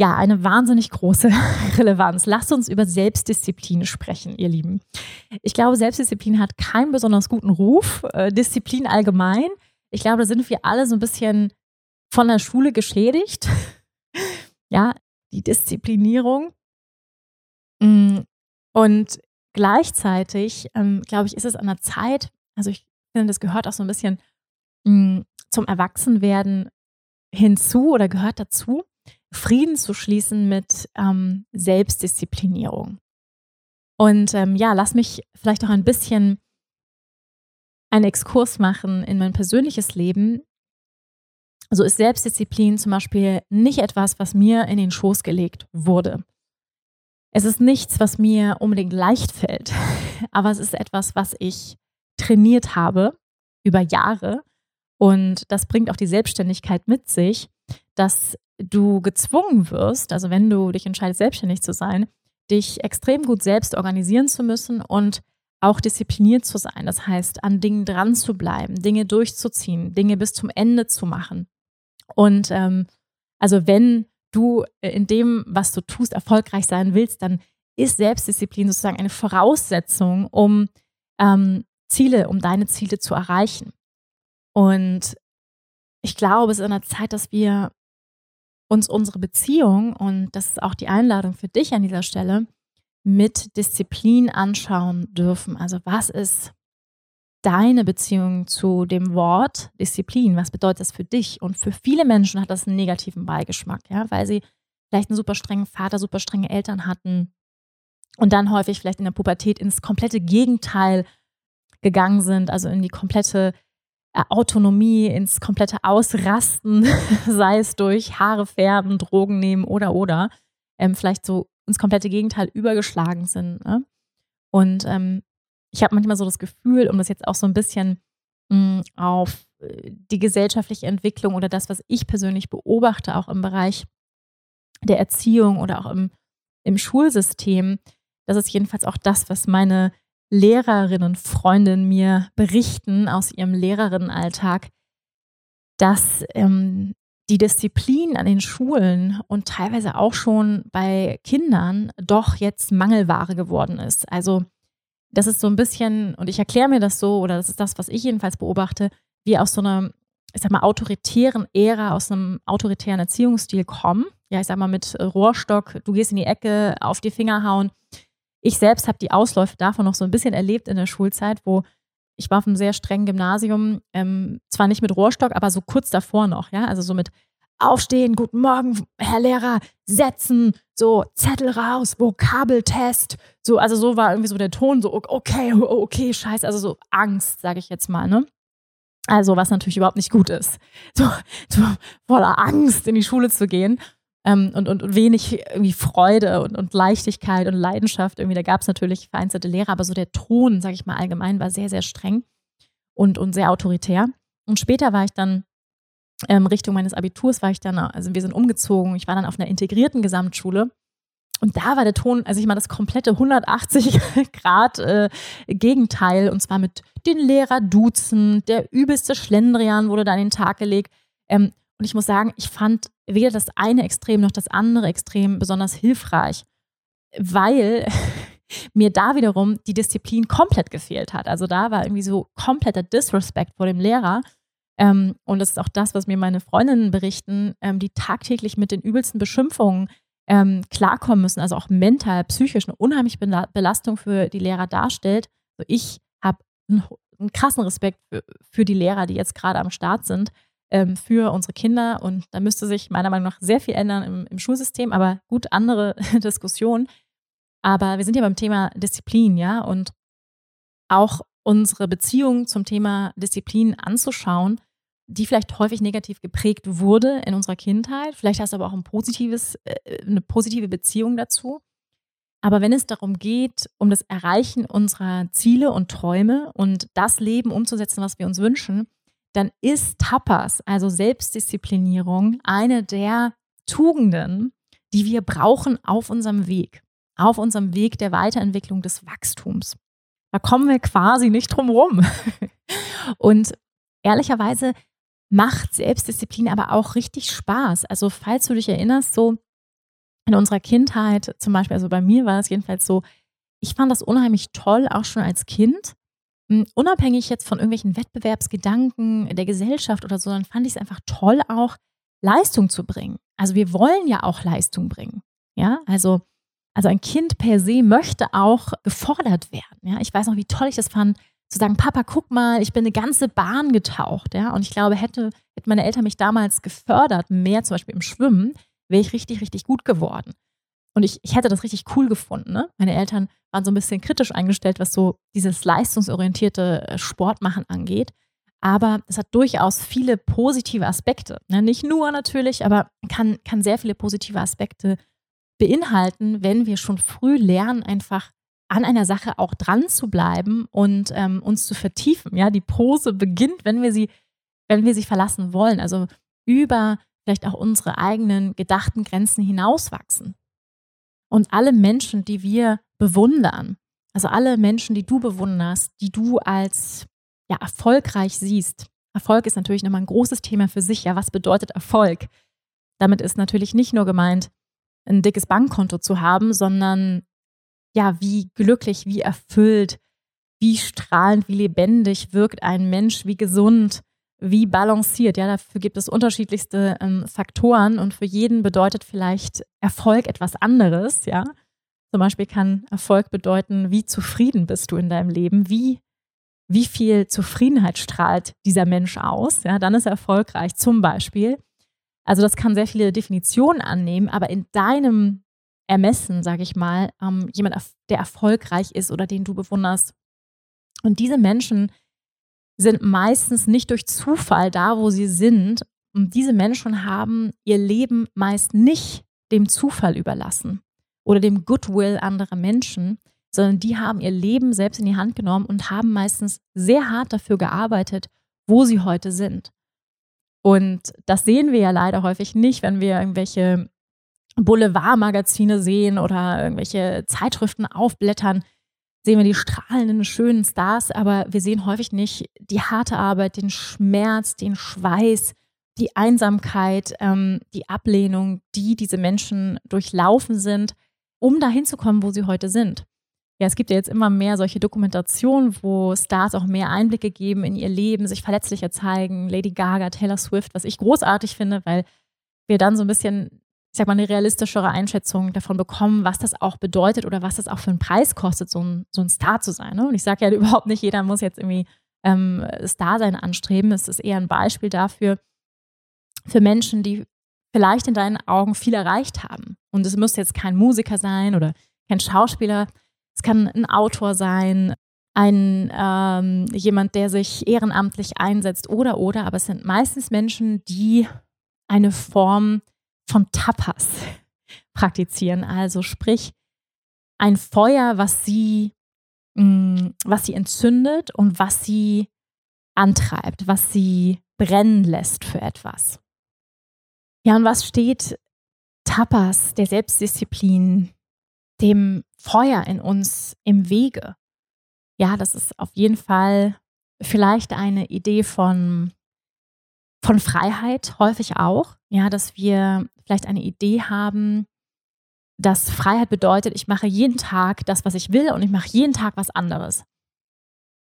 Ja, eine wahnsinnig große *laughs* Relevanz. Lasst uns über Selbstdisziplin sprechen, ihr Lieben. Ich glaube, Selbstdisziplin hat keinen besonders guten Ruf. Äh, Disziplin allgemein. Ich glaube, da sind wir alle so ein bisschen von der Schule geschädigt. *laughs* ja, die Disziplinierung. Mm, und gleichzeitig, ähm, glaube ich, ist es an der Zeit, also ich finde, das gehört auch so ein bisschen zum Erwachsenwerden hinzu oder gehört dazu, Frieden zu schließen mit ähm, Selbstdisziplinierung. Und ähm, ja, lass mich vielleicht auch ein bisschen einen Exkurs machen in mein persönliches Leben. So ist Selbstdisziplin zum Beispiel nicht etwas, was mir in den Schoß gelegt wurde. Es ist nichts, was mir unbedingt leicht fällt, *laughs* aber es ist etwas, was ich trainiert habe über Jahre und das bringt auch die Selbstständigkeit mit sich, dass du gezwungen wirst, also wenn du dich entscheidest, selbstständig zu sein, dich extrem gut selbst organisieren zu müssen und auch diszipliniert zu sein. Das heißt, an Dingen dran zu bleiben, Dinge durchzuziehen, Dinge bis zum Ende zu machen. Und ähm, also wenn du in dem, was du tust, erfolgreich sein willst, dann ist Selbstdisziplin sozusagen eine Voraussetzung, um ähm, Ziele, um deine Ziele zu erreichen. Und ich glaube, es ist an der Zeit, dass wir uns unsere Beziehung, und das ist auch die Einladung für dich an dieser Stelle, mit Disziplin anschauen dürfen. Also was ist deine Beziehung zu dem Wort Disziplin? Was bedeutet das für dich? Und für viele Menschen hat das einen negativen Beigeschmack, ja, weil sie vielleicht einen super strengen Vater, super strenge Eltern hatten und dann häufig vielleicht in der Pubertät ins komplette Gegenteil gegangen sind, also in die komplette äh, Autonomie, ins komplette Ausrasten, *laughs* sei es durch Haare färben, Drogen nehmen oder oder, ähm, vielleicht so ins komplette Gegenteil übergeschlagen sind. Ne? Und ähm, ich habe manchmal so das Gefühl, um das jetzt auch so ein bisschen mh, hm, auf äh, die gesellschaftliche Entwicklung oder das, was ich persönlich beobachte, auch im Bereich der Erziehung oder auch im, im Schulsystem, das ist jedenfalls auch das, was meine Lehrerinnen, Freundinnen mir berichten aus ihrem Lehrerinnenalltag, dass ähm, die Disziplin an den Schulen und teilweise auch schon bei Kindern doch jetzt Mangelware geworden ist. Also das ist so ein bisschen, und ich erkläre mir das so, oder das ist das, was ich jedenfalls beobachte, wie aus so einer, ich sag mal, autoritären Ära, aus einem autoritären Erziehungsstil kommen. Ja, ich sag mal, mit Rohrstock, du gehst in die Ecke, auf die Finger hauen. Ich selbst habe die Ausläufe davon noch so ein bisschen erlebt in der Schulzeit, wo ich war auf einem sehr strengen Gymnasium, ähm, zwar nicht mit Rohrstock, aber so kurz davor noch, ja, also so mit Aufstehen, guten Morgen, Herr Lehrer, setzen, so Zettel raus, Vokabeltest, so, also so war irgendwie so der Ton, so okay, okay, scheiße, also so Angst, sage ich jetzt mal, ne? Also was natürlich überhaupt nicht gut ist, *laughs* so, so voller Angst in die Schule zu gehen ähm, und, und, wenig irgendwie Freude und, und Leichtigkeit und Leidenschaft. Irgendwie, da gab es natürlich vereinzelte Lehrer, aber so der Ton, sage ich mal allgemein, war sehr, sehr streng und, und sehr autoritär. Und später war ich dann Richtung meines Abiturs, war ich dann, also wir sind umgezogen, ich war dann auf einer integrierten Gesamtschule. Und da war der Ton, also ich mal das komplette 180 *laughs* Grad äh, Gegenteil und zwar mit den Lehrer duzen, der übelste Schlendrian wurde da an den Tag gelegt. Ähm, und ich muss sagen, ich fand weder das eine Extrem noch das andere Extrem besonders hilfreich, weil *laughs* mir da wiederum die Disziplin komplett gefehlt hat. Also da war irgendwie so kompletter Disrespect vor dem Lehrer. Ähm, und das ist auch das, was mir meine Freundinnen berichten, ähm, die tagtäglich mit den übelsten Beschimpfungen ähm, klarkommen müssen, also auch mental, psychisch eine unheimliche Belastung für die Lehrer darstellt. Also ich habe einen, einen, krassen Respekt für, für die Lehrer, die jetzt gerade am Start sind ähm, für unsere Kinder. Und da müsste sich meiner Meinung nach sehr viel ändern im, im Schulsystem, aber gut, andere *laughs* Diskussion. Aber wir sind ja beim Thema Disziplin, ja, und auch unsere Beziehung zum Thema Disziplin anzuschauen, die vielleicht häufig negativ geprägt wurde in unserer Kindheit. Vielleicht hast du aber auch ein positives, äh, eine positive Beziehung dazu. Aber wenn es darum geht, um das Erreichen unserer Ziele und Träume und das Leben umzusetzen, was wir uns wünschen, dann ist Tapas, also Selbstdisziplinierung, eine der Tugenden, die wir brauchen auf unserem Weg, auf unserem Weg der Weiterentwicklung des Wachstums. Da kommen wir quasi nicht drum rum. *laughs* Und ehrlicherweise macht Selbstdisziplin aber auch richtig Spaß. Also falls du dich erinnerst, so in unserer Kindheit, zum Beispiel, also bei mir war es jedenfalls so, ich fand das unheimlich toll, auch schon als Kind, hm, unabhängig jetzt von irgendwelchen Wettbewerbsgedanken der Gesellschaft oder so, dann fand ich es einfach toll, auch Leistung zu bringen. Also wir wollen ja auch Leistung bringen. Ja, also, also ein Kind per se möchte auch gefordert werden. Ja, ich weiß noch, wie toll ich das fand, zu sagen, Papa, guck mal, ich bin eine ganze Bahn getaucht. Ja, und ich glaube, hätte, hätten meine Eltern mich damals gefördert, mehr zum Beispiel im Schwimmen, wäre ich richtig, richtig gut geworden. Und ich, ich hätte das richtig cool gefunden. Ne? Meine Eltern waren so ein bisschen kritisch eingestellt, was so dieses leistungsorientierte äh, Sportmachen angeht. Aber es hat durchaus viele positive Aspekte. Ne? Nicht nur natürlich, aber kann, kann sehr viele positive Aspekte beinhalten, wenn wir schon früh lernen, einfach an einer Sache auch dran zu bleiben und ähm, uns zu vertiefen. Ja, die Pose beginnt, wenn wir sie, wenn wir sie verlassen wollen. Also über vielleicht auch unsere eigenen gedachten Grenzen hinauswachsen. Und alle Menschen, die wir bewundern, also alle Menschen, die du bewunderst, die du als ja, erfolgreich siehst. Erfolg ist natürlich nochmal ein großes Thema für sich. Ja, was bedeutet Erfolg? Damit ist natürlich nicht nur gemeint, ein dickes Bankkonto zu haben, sondern ja, wie glücklich, wie erfüllt wie strahlend, wie lebendig wirkt ein Mensch, wie gesund, wie balanciert. Ja, dafür gibt es unterschiedlichste ähm, Faktoren und für jeden bedeutet vielleicht Erfolg etwas anderes. Ja, zum Beispiel kann Erfolg bedeuten, wie zufrieden bist du in deinem Leben, wie wie viel Zufriedenheit strahlt dieser Mensch aus. Ja, dann ist er erfolgreich. Zum Beispiel. Also das kann sehr viele Definitionen annehmen, aber in deinem Ermessen, sage ich mal, ähm, jemand, der erfolgreich ist oder den du bewunderst. Und diese Menschen sind meistens nicht durch Zufall da, wo sie sind. Und diese Menschen haben ihr Leben meist nicht dem Zufall überlassen oder dem Goodwill anderer Menschen, sondern die haben ihr Leben selbst in die Hand genommen und haben meistens sehr hart dafür gearbeitet, wo sie heute sind. Und das sehen wir ja leider häufig nicht, wenn wir irgendwelche Boulevardmagazine sehen oder irgendwelche Zeitschriften aufblättern, sehen wir die strahlenden, schönen Stars, aber wir sehen häufig nicht die harte Arbeit, den Schmerz, den Schweiß, die Einsamkeit, ähm, die Ablehnung, die diese Menschen durchlaufen sind, um dahin zu kommen, wo sie heute sind. Ja, es gibt ja jetzt immer mehr solche Dokumentationen, wo Stars auch mehr Einblicke geben in ihr Leben, sich verletzlicher zeigen. Lady Gaga, Taylor Swift, was ich großartig finde, weil wir dann so ein bisschen ich sag mal, eine realistischere Einschätzung davon bekommen, was das auch bedeutet oder was das auch für einen Preis kostet, so ein, so ein Star zu sein. Ne? Und ich sage ja *laughs* überhaupt nicht, jeder muss jetzt irgendwie ähm, Star sein anstreben. Es ist eher ein Beispiel dafür, für Menschen, die vielleicht in deinen Augen viel erreicht haben. Und es muss jetzt kein Musiker sein oder kein Schauspieler. Es kann ein Autor sein, ein ähm, jemand, der sich ehrenamtlich einsetzt oder oder. Aber es sind meistens Menschen, die eine Form von Tapas *laughs* praktizieren. Also sprich, ein Feuer, was sie, mh, mm, was sie entzündet und was sie antreibt, was sie brennen lässt für etwas. Ja, und was steht Tapas, der Selbstdisziplin, dem Feuer in uns im Wege? Ja, das ist auf jeden Fall vielleicht eine Idee von von Freiheit häufig auch, ja, dass wir vielleicht eine Idee haben, dass Freiheit bedeutet, ich mache jeden Tag das, was ich will und ich mache jeden Tag was anderes.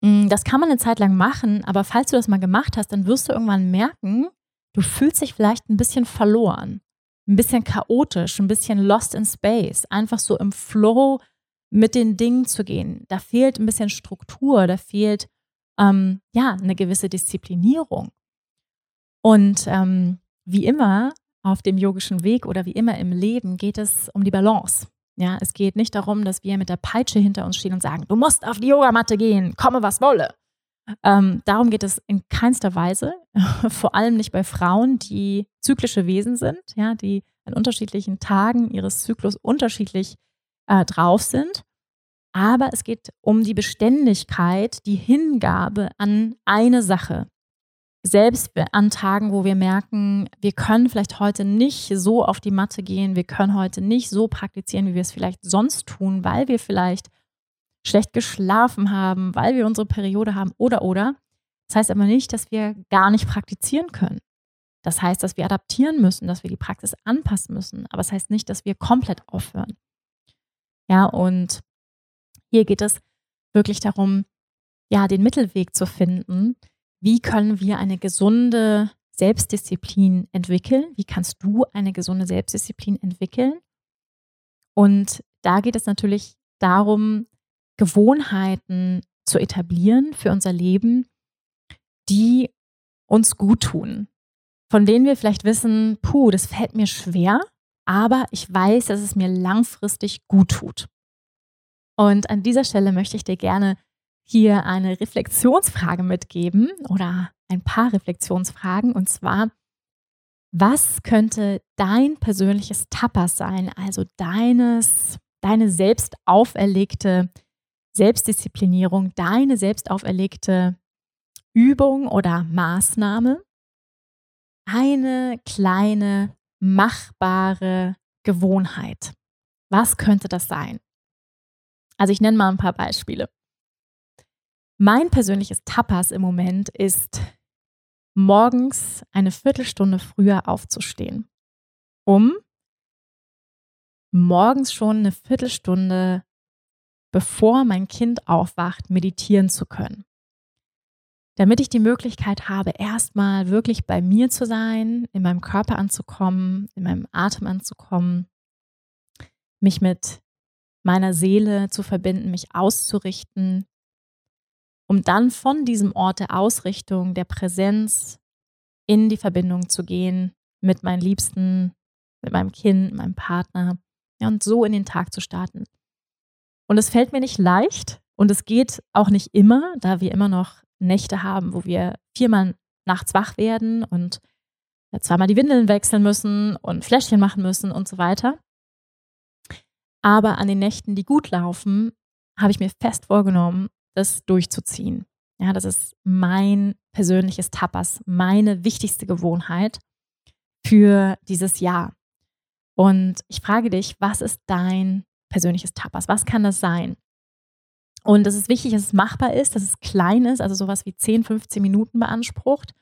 Mm, das kann man eine Zeit lang machen, aber falls du das mal gemacht hast, dann wirst du irgendwann merken, du fühlst dich vielleicht ein bisschen verloren, ein bisschen chaotisch, ein bisschen lost in space, einfach so im Flow mit den Dingen zu gehen. Da fehlt ein bisschen Struktur, da fehlt ähm, ja eine gewisse Disziplinierung. Und ähm, wie immer auf dem yogischen Weg oder wie immer im Leben geht es um die Balance. Ja, es geht nicht darum, dass wir mit der Peitsche hinter uns stehen und sagen, du musst auf die Yogamatte gehen, komme was wolle. Ähm, darum geht es in keinster Weise, *laughs* vor allem nicht bei Frauen, die zyklische Wesen sind, ja, die an unterschiedlichen Tagen ihres Zyklus unterschiedlich äh, drauf sind. Aber es geht um die Beständigkeit, die Hingabe an eine Sache selbst an Tagen, wo wir merken, wir können vielleicht heute nicht so auf die Matte gehen, wir können heute nicht so praktizieren, wie wir es vielleicht sonst tun, weil wir vielleicht schlecht geschlafen haben, weil wir unsere Periode haben oder oder. Das heißt aber nicht, dass wir gar nicht praktizieren können. Das heißt, dass wir adaptieren müssen, dass wir die Praxis anpassen müssen, aber es das heißt nicht, dass wir komplett aufhören. Ja, und hier geht es wirklich darum, ja, den Mittelweg zu finden, wie können wir eine gesunde Selbstdisziplin entwickeln? Wie kannst du eine gesunde Selbstdisziplin entwickeln? Und da geht es natürlich darum, Gewohnheiten zu etablieren für unser Leben, die uns gut tun, von denen wir vielleicht wissen, puh, das fällt mir schwer, aber ich weiß, dass es mir langfristig gut tut. Und an dieser Stelle möchte ich dir gerne hier eine Reflexionsfrage mitgeben oder ein paar Reflexionsfragen und zwar, was könnte dein persönliches Tapas sein, also deines, deine selbst auferlegte Selbstdisziplinierung, deine selbst auferlegte Übung oder Maßnahme, eine kleine machbare Gewohnheit. Was könnte das sein? Also ich nenne mal ein paar Beispiele. Mein persönliches Tapas im Moment ist, morgens eine Viertelstunde früher aufzustehen, um morgens schon eine Viertelstunde bevor mein Kind aufwacht, meditieren zu können. Damit ich die Möglichkeit habe, erstmal wirklich bei mir zu sein, in meinem Körper anzukommen, in meinem Atem anzukommen, mich mit meiner Seele zu verbinden, mich auszurichten, um dann von diesem Ort der Ausrichtung, der Präsenz in die Verbindung zu gehen mit meinen Liebsten, mit meinem Kind, meinem Partner ja, und so in den Tag zu starten. Und es fällt mir nicht leicht und es geht auch nicht immer, da wir immer noch Nächte haben, wo wir viermal nachts wach werden und zweimal die Windeln wechseln müssen und Fläschchen machen müssen und so weiter. Aber an den Nächten, die gut laufen, habe ich mir fest vorgenommen, das durchzuziehen. Ja, das ist mein persönliches Tapas, meine wichtigste Gewohnheit für dieses Jahr. Und ich frage dich, was ist dein persönliches Tapas? Was kann das sein? Und es ist wichtig, dass es machbar ist, dass es klein ist, also sowas wie 10, 15 Minuten beansprucht.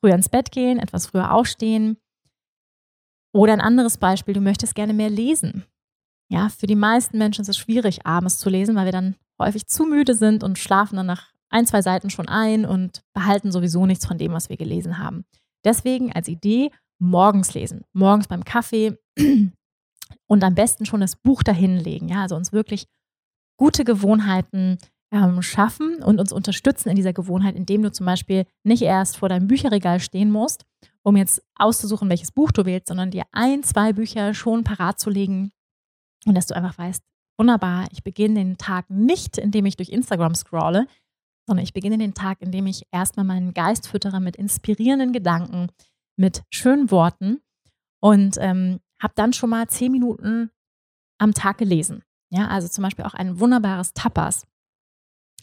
Früher ins Bett gehen, etwas früher aufstehen. Oder ein anderes Beispiel, du möchtest gerne mehr lesen. Ja, für die meisten Menschen ist es schwierig, abends zu lesen, weil wir dann häufig zu müde sind und schlafen dann nach ein, zwei Seiten schon ein und behalten sowieso nichts von dem, was wir gelesen haben. Deswegen als Idee morgens lesen, morgens beim Kaffee *clears throat* und am besten schon das Buch dahinlegen. Ja, also uns wirklich gute Gewohnheiten ähm, schaffen und uns unterstützen in dieser Gewohnheit, indem du zum Beispiel nicht erst vor deinem Bücherregal stehen musst, um jetzt auszusuchen, welches Buch du wählst, sondern dir ein, zwei Bücher schon parat zu legen und dass du einfach weißt, wunderbar, ich beginne den Tag nicht, indem ich durch Instagram scrolle, sondern ich beginne den Tag, indem ich erstmal meinen Geist füttere mit inspirierenden Gedanken, mit schönen Worten und ähm, habe dann schon mal zehn Minuten am Tag gelesen. Ja, also zum Beispiel auch ein wunderbares Tapas.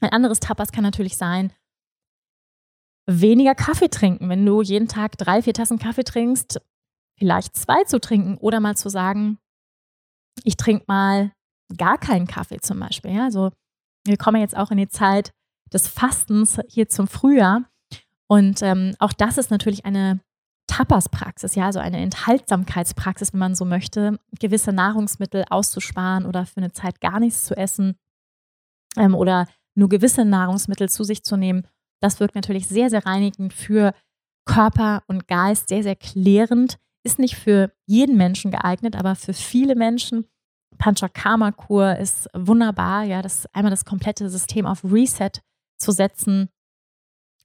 Ein anderes Tapas kann natürlich sein, weniger Kaffee trinken. Wenn du jeden Tag drei, vier Tassen Kaffee trinkst, vielleicht zwei zu trinken oder mal zu sagen, ich trinke mal gar keinen Kaffee zum Beispiel. Ja, also wir kommen jetzt auch in die Zeit des Fastens hier zum Frühjahr. Und ähm, auch das ist natürlich eine Tapas-Praxis, ja, also eine Enthaltsamkeitspraxis, wenn man so möchte, gewisse Nahrungsmittel auszusparen oder für eine Zeit gar nichts zu essen ähm, oder nur gewisse Nahrungsmittel zu sich zu nehmen. Das wirkt natürlich sehr, sehr reinigend für Körper und Geist, sehr, sehr klärend. Ist nicht für jeden Menschen geeignet, aber für viele Menschen. Panchakarma-Kur ist wunderbar, ja, das einmal das komplette System auf Reset zu setzen,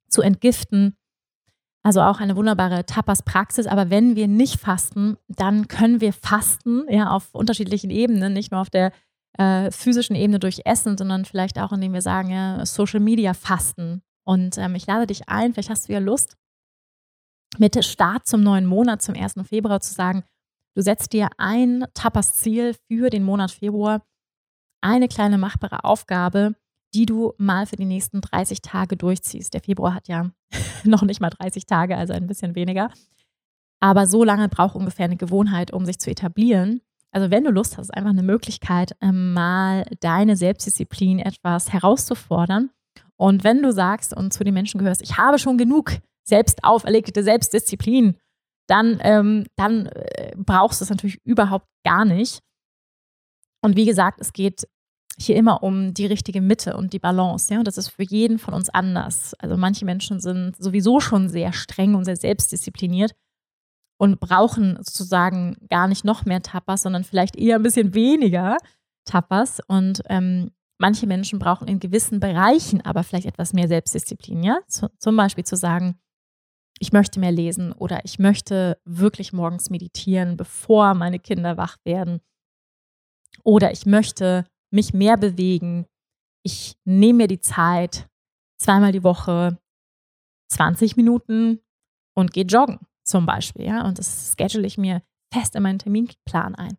zu entgiften also auch eine wunderbare Tapas-Praxis. Aber wenn wir nicht fasten, dann können wir fasten, ja, auf unterschiedlichen Ebenen, nicht nur auf der äh, physischen Ebene durch Essen, sondern vielleicht auch, indem wir sagen, ja, Social Media fasten. Und ähm, ich lade dich ein, vielleicht hast du ja Lust, mit Start zum neuen Monat, zum 1. Februar zu sagen, du setzt dir ein Tapas-Ziel für den Monat Februar, eine kleine machbare Aufgabe, die du mal für die nächsten 30 Tage durchziehst. Der Februar hat ja *laughs* noch nicht mal 30 Tage, also ein bisschen weniger. Aber so lange braucht ungefähr eine Gewohnheit, um sich zu etablieren. Also wenn du Lust hast, einfach eine Möglichkeit, ähm, mal deine Selbstdisziplin etwas herauszufordern. Und wenn du sagst und zu den Menschen gehörst, ich habe schon genug selbst auferlegte Selbstdisziplin, dann, ähm, dann äh, brauchst du es natürlich überhaupt gar nicht. Und wie gesagt, es geht hier immer um die richtige Mitte und die Balance. Ja? Und das ist für jeden von uns anders. Also manche Menschen sind sowieso schon sehr streng und sehr selbstdiszipliniert und brauchen sozusagen gar nicht noch mehr Tapas, sondern vielleicht eher ein bisschen weniger Tapas. Und ähm, manche Menschen brauchen in gewissen Bereichen aber vielleicht etwas mehr Selbstdisziplin. Ja? zum Beispiel zu sagen, ich möchte mehr lesen oder ich möchte wirklich morgens meditieren, bevor meine Kinder wach werden. Oder ich möchte mich mehr bewegen. Ich nehme mir die Zeit, zweimal die Woche, 20 Minuten und gehe joggen zum Beispiel. Ja? Und das schedule ich mir fest in meinen Terminplan ein.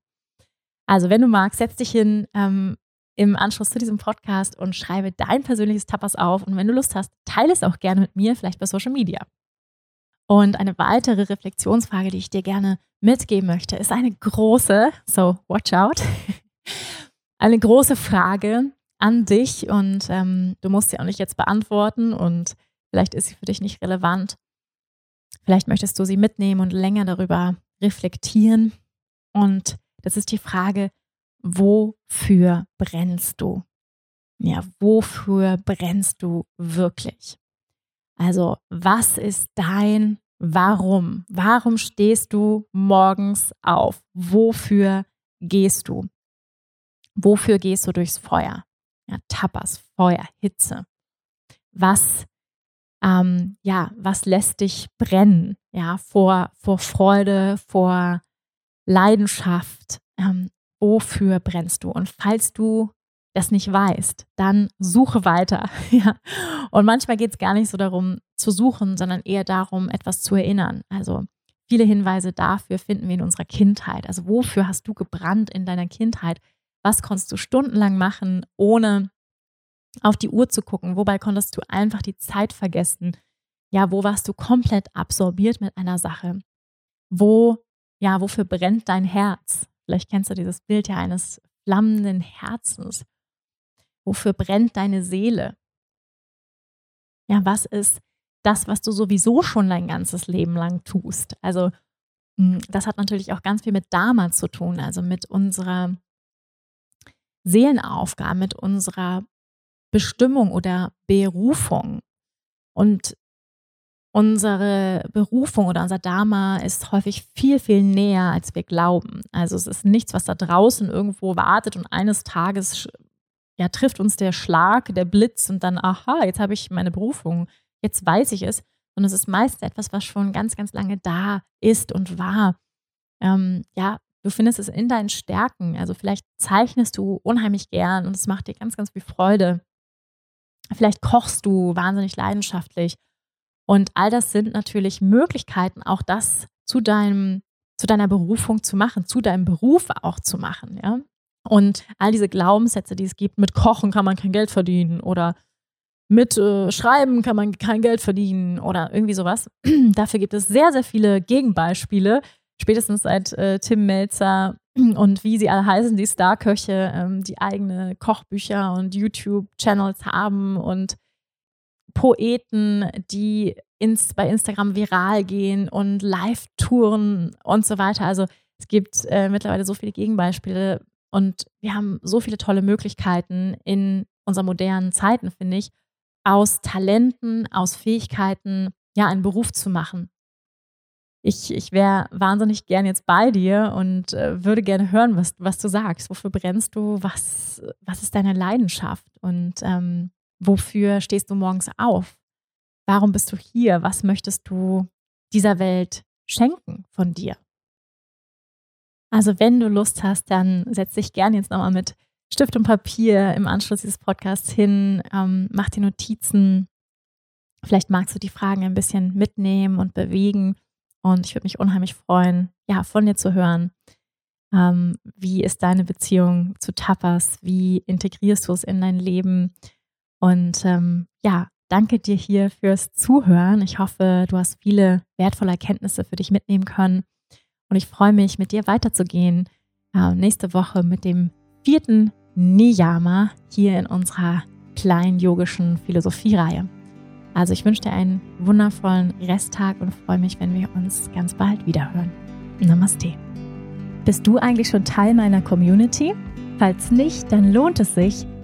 Also, wenn du magst, setz dich hin ähm, im Anschluss zu diesem Podcast und schreibe dein persönliches Tapas auf. Und wenn du Lust hast, teile es auch gerne mit mir, vielleicht bei Social Media. Und eine weitere Reflexionsfrage, die ich dir gerne mitgeben möchte, ist eine große, so watch out *laughs* eine große Frage an dich und ähm, du musst sie auch nicht jetzt beantworten und vielleicht ist sie für dich nicht relevant. Vielleicht möchtest du sie mitnehmen und länger darüber reflektieren. Und das ist die Frage, wofür brennst du? Ja, wofür brennst du wirklich? Also, was ist dein Warum? Warum stehst du morgens auf? Wofür gehst du? Wofür gehst du durchs Feuer? Ja, Tapas, Feuer, Hitze. Was, ähm, ja, was lässt dich brennen? Ja, vor, vor Freude, vor Leidenschaft. Ähm, wofür brennst du? Und falls du das nicht weißt, dann suche weiter. *laughs* ja. Und manchmal geht es gar nicht so darum zu suchen, sondern eher darum, etwas zu erinnern. Also viele Hinweise dafür finden wir in unserer Kindheit. Also wofür hast du gebrannt in deiner Kindheit? Was konntest du stundenlang machen, ohne auf die Uhr zu gucken? Wobei konntest du einfach die Zeit vergessen? Ja, wo warst du komplett absorbiert mit einer Sache? Wo, ja, wofür brennt dein Herz? Vielleicht kennst du dieses Bild ja eines flammenden Herzens. Wofür brennt deine Seele? Ja, was ist das, was du sowieso schon dein ganzes Leben lang tust? Also, hm, das hat natürlich auch ganz viel mit damals zu tun, also mit unserer Seelenaufgabe, mit unserer Bestimmung oder Berufung. Und unsere Berufung oder unser Dharma ist häufig viel, viel näher, als wir glauben. Also es ist nichts, was da draußen irgendwo wartet und eines Tages ja, trifft uns der Schlag, der Blitz und dann, aha, jetzt habe ich meine Berufung, jetzt weiß ich es. Und es ist meist etwas, was schon ganz, ganz lange da ist und war. Ähm, ja, du findest es in deinen Stärken. Also vielleicht zeichnest du unheimlich gern und es macht dir ganz, ganz viel Freude. Vielleicht kochst du wahnsinnig leidenschaftlich. Und all das sind natürlich Möglichkeiten, auch das zu deinem, zu deiner Berufung zu machen, zu deinem Beruf auch zu machen, ja. Und all diese Glaubenssätze, die es gibt, mit Kochen kann man kein Geld verdienen oder mit äh, Schreiben kann man kein Geld verdienen oder irgendwie sowas. *clears throat* Dafür gibt es sehr, sehr viele Gegenbeispiele, spätestens seit äh, Tim Melzer *clears throat* und wie sie alle heißen, die Starköche, ähm, die eigene Kochbücher und YouTube-Channels haben und Poeten, die ins, bei Instagram viral gehen und Live-Touren und so weiter. Also es gibt äh, mittlerweile so viele Gegenbeispiele, und wir haben so viele tolle Möglichkeiten in unseren modernen Zeiten, finde ich, aus Talenten, aus Fähigkeiten, ja, einen Beruf zu machen. Ich, ich wäre wahnsinnig gern jetzt bei dir und äh, würde gerne hören, was, was du sagst. Wofür brennst du? Was, was ist deine Leidenschaft? Und ähm, wofür stehst du morgens auf? Warum bist du hier? Was möchtest du dieser Welt schenken von dir? Also wenn du Lust hast, dann setz dich gerne jetzt nochmal mit Stift und Papier im Anschluss dieses Podcasts hin, ähm, mach die Notizen. Vielleicht magst du die Fragen ein bisschen mitnehmen und bewegen. Und ich würde mich unheimlich freuen, ja, von dir zu hören. Ähm, wie ist deine Beziehung zu Tapas? Wie integrierst du es in dein Leben? Und ähm, ja, danke dir hier fürs Zuhören. Ich hoffe, du hast viele wertvolle Erkenntnisse für dich mitnehmen können. Und ich freue mich, mit dir weiterzugehen. Äh, nächste Woche mit dem vierten Niyama hier in unserer kleinen yogischen Philosophiereihe. Also ich wünsche dir einen wundervollen Resttag und freue mich, wenn wir uns ganz bald wiederhören. Namaste. Bist du eigentlich schon Teil meiner Community? Falls nicht, dann lohnt es sich,